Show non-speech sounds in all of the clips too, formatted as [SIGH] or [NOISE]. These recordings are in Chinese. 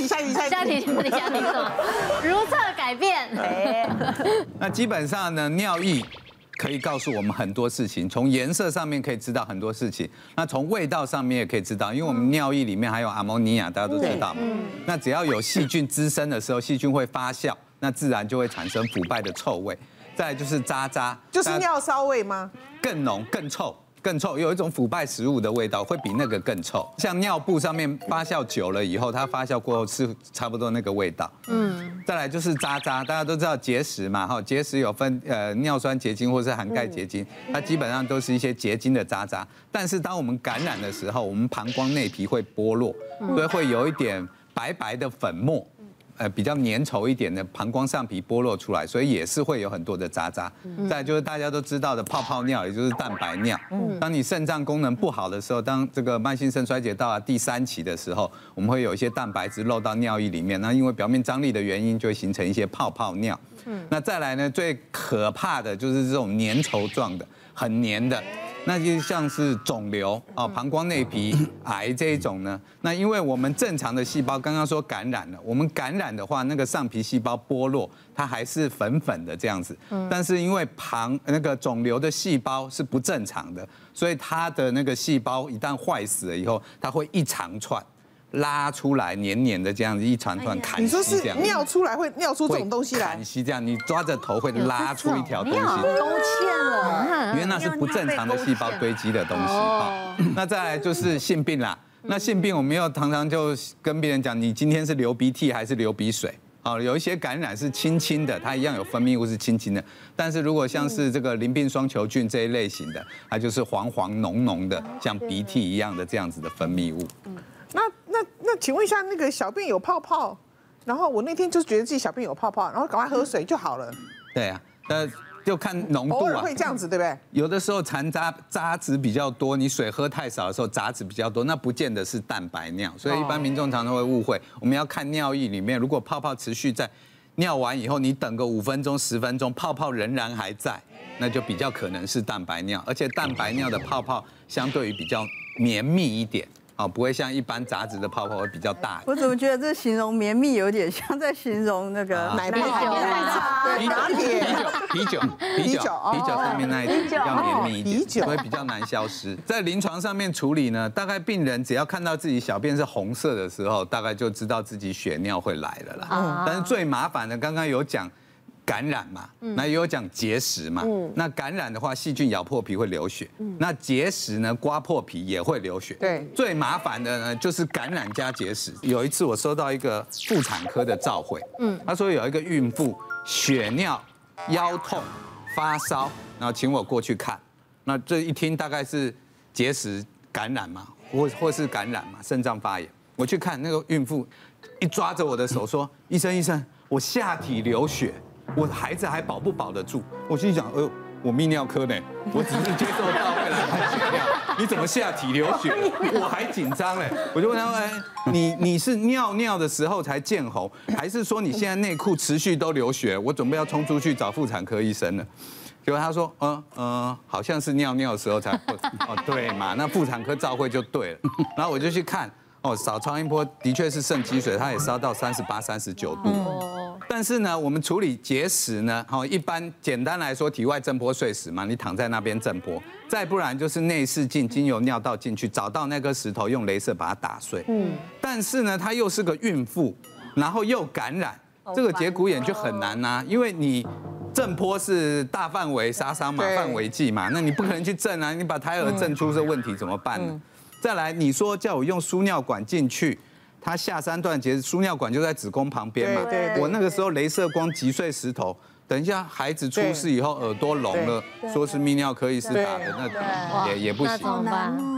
题，下一题，下一题，下一题，下什么？如厕改变。那基本上呢，尿液可以告诉我们很多事情，从颜色上面可以知道很多事情，那从味道上面也可以知道，因为我们尿液里面还有阿摩尼亚，大家都知道嘛。那只要有细菌滋生的时候，细菌会发酵，那自然就会产生腐败的臭味。再来就是渣渣，就是尿骚味吗？更浓更臭。更臭，有一种腐败食物的味道，会比那个更臭。像尿布上面发酵久了以后，它发酵过后是差不多那个味道。嗯，再来就是渣渣，大家都知道结石嘛，哈，结石有分呃尿酸结晶或是含钙结晶，它基本上都是一些结晶的渣渣。但是当我们感染的时候，我们膀胱内皮会剥落，所以会有一点白白的粉末。呃，比较粘稠一点的膀胱上皮剥落出来，所以也是会有很多的渣渣。再就是大家都知道的泡泡尿，也就是蛋白尿。当你肾脏功能不好的时候，当这个慢性肾衰竭到了第三期的时候，我们会有一些蛋白质漏到尿液里面，那因为表面张力的原因，就会形成一些泡泡尿。那再来呢，最可怕的就是这种粘稠状的，很粘的。那就像是肿瘤啊，膀胱内皮癌这一种呢。[COUGHS] 那因为我们正常的细胞刚刚说感染了，我们感染的话，那个上皮细胞剥落，它还是粉粉的这样子。但是因为旁那个肿瘤的细胞是不正常的，所以它的那个细胞一旦坏死了以后，它会一长串。拉出来黏黏的这样子一串串砍，你说是尿出来会尿出这种东西来？砍西这样，你抓着头会拉出一条东西。勾芡了，因为那是不正常的细胞堆积的东西。好，[LAUGHS] 那再来就是性病啦。那性病我们又常常就跟别人讲，你今天是流鼻涕还是流鼻水？好，有一些感染是轻轻的，它一样有分泌物是轻轻的。但是如果像是这个淋病双球菌这一类型的，它就是黄黄浓浓的，像鼻涕一样的这样子的分泌物。那那那，请问一下，那个小便有泡泡，然后我那天就是觉得自己小便有泡泡，然后赶快喝水就好了。对啊，那就看浓度啊。偶尔会这样子，对不对？有的时候残渣渣子比较多，你水喝太少的时候杂质比较多，那不见得是蛋白尿，所以一般民众常常会误会。我们要看尿液里面，如果泡泡持续在尿完以后，你等个五分钟、十分钟，泡泡仍然还在，那就比较可能是蛋白尿，而且蛋白尿的泡泡相对于比较绵密一点。哦，不会像一般杂质的泡泡会比较大。我怎么觉得这形容绵密有点像在形容那个奶泡？对，拿铁。啤酒，啤酒，[LAUGHS] 啤酒，啤酒上面那一层比较绵密一点，啤酒所以比较难消失。在临床上面处理呢，大概病人只要看到自己小便是红色的时候，大概就知道自己血尿会来了啦。但是最麻烦的，刚刚有讲。感染嘛，那也有讲结石嘛。那感染的话，细菌咬破皮会流血。那结石呢，刮破皮也会流血。对，最麻烦的呢，就是感染加结石。有一次我收到一个妇产科的召会，嗯，他说有一个孕妇血尿、腰痛、发烧，然后请我过去看。那这一听大概是结石感染嘛，或或是感染嘛，肾脏发炎。我去看那个孕妇，一抓着我的手说：“医生，医生，我下体流血。”我孩子还保不保得住？我心想，呃，我泌尿科呢，[LAUGHS] 我只是接受到会来看血尿，你怎么下体流血？[LAUGHS] 我还紧张嘞，我就问他说，哎，你你是尿尿的时候才见红，还是说你现在内裤持续都流血？我准备要冲出去找妇产科医生了。结果他说，嗯嗯，好像是尿尿的时候才会，[LAUGHS] 哦，对嘛，那妇产科照会就对了。然后我就去看，哦，扫超音波的确是肾积水，它也烧到三十八、三十九度。但是呢，我们处理结石呢，好，一般简单来说，体外震波碎石嘛，你躺在那边震波，再不然就是内视镜经由尿道进去，找到那颗石头，用镭射把它打碎。嗯。但是呢，她又是个孕妇，然后又感染，这个节骨眼就很难呐、啊，因为你震波是大范围杀伤嘛，范围剂嘛，那你不可能去震啊，你把胎儿震出这问题怎么办呢？再来，你说叫我用输尿管进去。他下三段结石，输尿管就在子宫旁边嘛。对对。我那个时候镭射光击碎石头，等一下孩子出事以后耳朵聋了，说是泌尿科医师打的，那也也不行。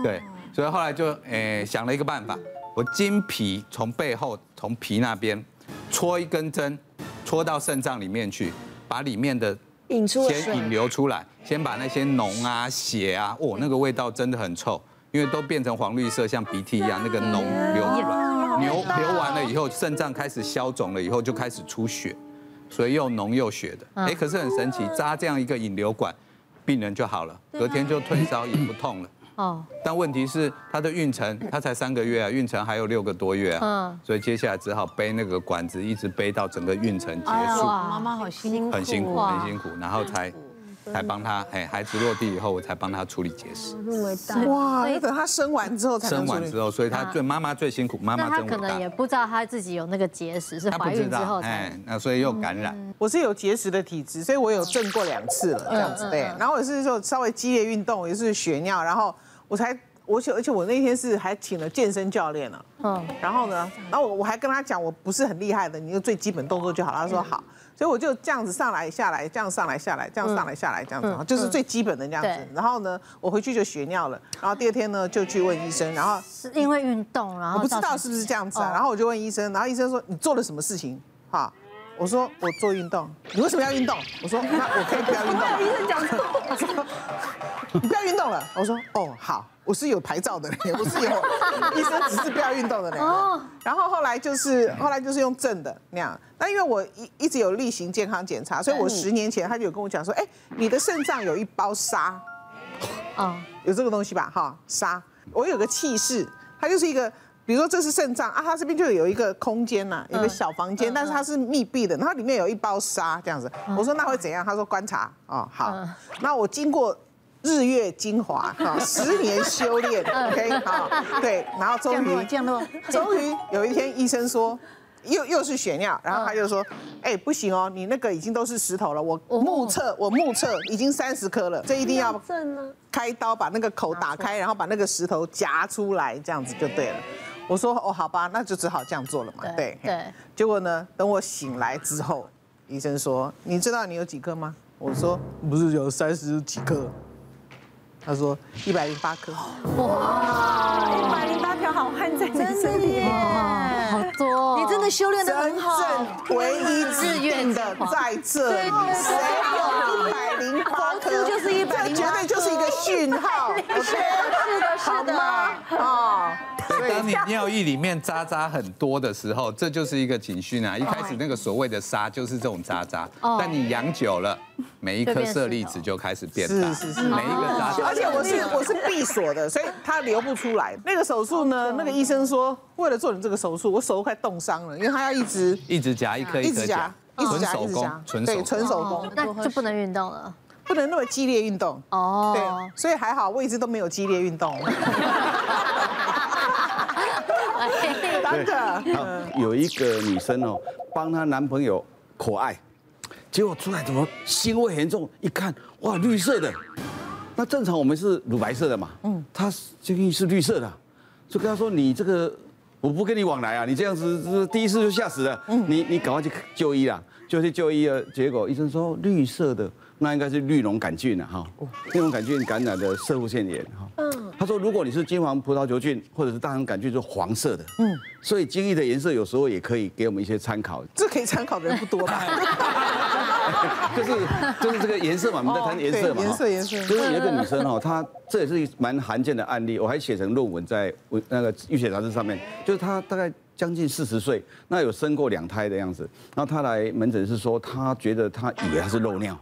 对，所以后来就诶想了一个办法，我经皮从背后从皮那边戳一根针，戳到肾脏里面去，把里面的引出先引流出来，先把那些脓啊血啊，哦那个味道真的很臭，因为都变成黄绿色，像鼻涕一样，那个脓流出来。流流完了以后，肾脏开始消肿了，以后就开始出血，所以又脓又血的。哎，可是很神奇，扎这样一个引流管，病人就好了，隔天就退烧也不痛了。哦，但问题是他的孕程，他才三个月啊，孕程还有六个多月啊，嗯，所以接下来只好背那个管子，一直背到整个孕程结束。哇，妈妈好辛苦，很辛苦，很辛苦，然后才。才帮他，哎，孩子落地以后，我才帮他处理结石。哇，要等他生完之后才生完之后，所以他最妈妈最辛苦，妈妈真伟大。可能也不知道他自己有那个结石，是怀孕之后才。哎，那所以又感染。我是有结石的体质，所以我有震过两次了，这样子对。然后我是说稍微激烈运动，也是血尿，然后我才，我且而且我那天是还请了健身教练了。嗯。然后呢，然后我我还跟他讲，我不是很厉害的，你就最基本动作就好。他说好。所以我就这样子上来下来，这样上来下来，这样上来下来，这样子，就是最基本的这样子。然后呢，我回去就血尿了。然后第二天呢，就去问医生。然后是因为运动，然后我不知道是不是这样子啊。然后我就问医生，然后医生说，你做了什么事情？哈，我说我做运动。你为什么要运动？我说那我可以不要运动。医生讲错。你不要运动了。我说哦好。我是有牌照的人，[LAUGHS] 我是有医生只是不要运动的人。然后后来就是后来就是用正的那样。那因为我一一直有例行健康检查，所以我十年前他就有跟我讲说，哎，你的肾脏有一包沙，啊，有这个东西吧？哈，沙。我有个气势，它就是一个，比如说这是肾脏啊，它这边就有一个空间呐，有个小房间，但是它是密闭的，然后里面有一包沙这样子。我说那会怎样？他说观察。哦，好。那我经过。日月精华，哈，[LAUGHS] 十年修炼，OK，好，对，然后终于降落，终于有一天医生说，又又是血尿，然后他就说，哎，不行哦，你那个已经都是石头了，我目测，我目测已经三十颗了，这一定要开刀把那个口打开，然后把那个石头夹出来，这样子就对了。我说哦，好吧，那就只好这样做了嘛，对对。结果呢，等我醒来之后，医生说，你知道你有几颗吗？我说不是有三十几颗。他说一百零八颗，哇，一百零八条好汉在你身边，好多，你真的修炼的很好，唯一自愿的在这里，谁有一百零八颗？就是一百零八绝对就是一个讯号，[LAUGHS] 是的，是的，啊。当你尿液里面渣渣很多的时候，这就是一个警讯啊！一开始那个所谓的沙就是这种渣渣，但你养久了，每一颗色粒子就开始变大，是是是，每一个渣渣。而且我是我是闭锁的，所以它流不出来。那个手术呢，那个医生说，为了做你这个手术，我手都快冻伤了，因为他要一直一直夹一颗一颗夹，纯手工，对，纯手工，那就不能运动了，不能那么激烈运动。哦。对，所以还好，我一直都没有激烈运动。[LAUGHS] [LAUGHS] 对，好，有一个女生哦，帮她男朋友口爱，结果出来怎么腥味严重？一看，哇，绿色的。那正常我们是乳白色的嘛，嗯，她这个是绿色的，就跟她说：“你这个我不跟你往来啊，你这样子是第一次就吓死了，嗯你你赶快去就医啦，就去就医了。结果医生说绿色的。”那应该是绿脓杆菌了哈，绿脓杆菌感染的射护腺炎哈。嗯，他说如果你是金黄葡萄球菌或者是大肠杆菌，就是黄色的。嗯，所以精液的颜色有时候也可以给我们一些参考。这可以参考的人不多吧？[LAUGHS] 就是就是这个颜色嘛，我们在谈颜色嘛。颜色颜色。就是有一个女生哈，她这也是蛮罕见的案例，我还写成论文在那个医学杂志上面，就是她大概。将近四十岁，那有生过两胎的样子，然后他来门诊是说，他觉得他以为她是漏尿，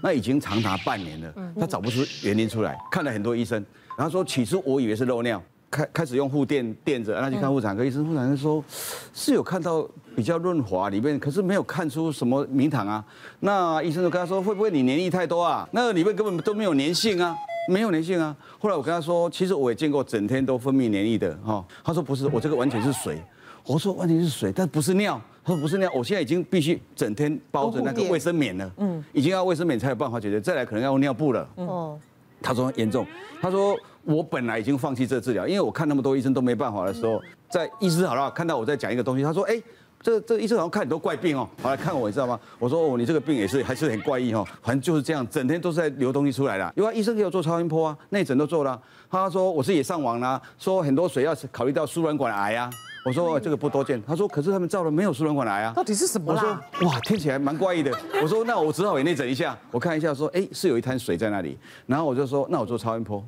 那已经长达半年了，他找不出原因出来，看了很多医生，然后说起初我以为是漏尿，开开始用护垫垫着，然后去看妇产科医生，妇产科说是有看到比较润滑里面，可是没有看出什么明堂啊，那医生就跟他说，会不会你粘液太多啊？那个里面根本都没有粘性啊，没有粘性啊。后来我跟他说，其实我也见过整天都分泌粘液的哈，他说不是，我这个完全是水。我说完全是水，但不是尿。他说不是尿，我现在已经必须整天包着那个卫生棉了。嗯，已经要卫生棉才有办法解决，再来可能要用尿布了。哦，他说严重。他说我本来已经放弃这治疗，因为我看那么多医生都没办法的时候，在医师好了看到我在讲一个东西，他说哎，这这医生好像看很多怪病哦，好来看我，你知道吗？我说哦，你这个病也是还是很怪异哦，反正就是这样，整天都是在流东西出来的。因为医生给我做超音波啊，内诊都做了。他说我是也上网啦，说很多水要考虑到输卵管癌啊。我说这个不多见，他说可是他们照了没有输卵管癌啊？到底是什么啦？我说哇，听起来蛮怪异的。我说那我只好也内诊一下，我看一下说，哎，是有一滩水在那里。然后我就说那我做超音波，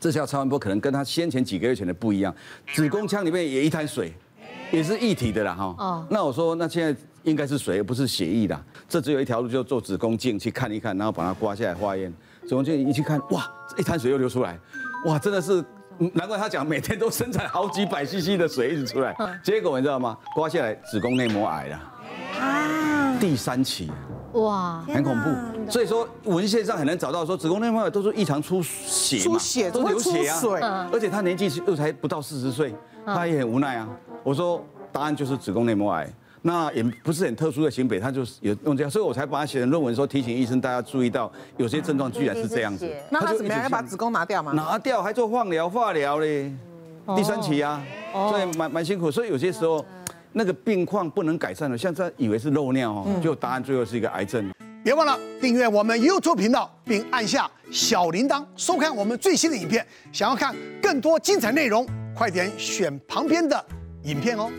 这下超音波可能跟他先前几个月前的不一样，子宫腔里面也一滩水，也是一体的啦哈。哦。那我说那现在应该是水，而不是血液的。这只有一条路，就做子宫镜去看一看，然后把它刮下来化验。子宫镜一去看，哇，一滩水又流出来。哇，真的是，难怪他讲每天都生产好几百 CC 的水一直出来，结果你知道吗？刮下来子宫内膜癌了，啊，第三期，哇，很恐怖。所以说文献上很难找到说子宫内膜癌都是异常出血出血都流血啊，而且他年纪又才不到四十岁，他也很无奈啊。我说答案就是子宫内膜癌。那也不是很特殊的型别，他就是有用这样，所以我才把它写成论文，说提醒医生大家注意到，有些症状居然是这样子。那他怎么样？要把子宫拿掉吗？拿掉，还做放疗、化疗嘞，第三期啊，所以蛮蛮辛苦。所以有些时候那个病况不能改善了，现在以为是漏尿哦，就答案最后是一个癌症。别忘了订阅我们 YouTube 频道，并按下小铃铛，收看我们最新的影片。想要看更多精彩内容，快点选旁边的影片哦。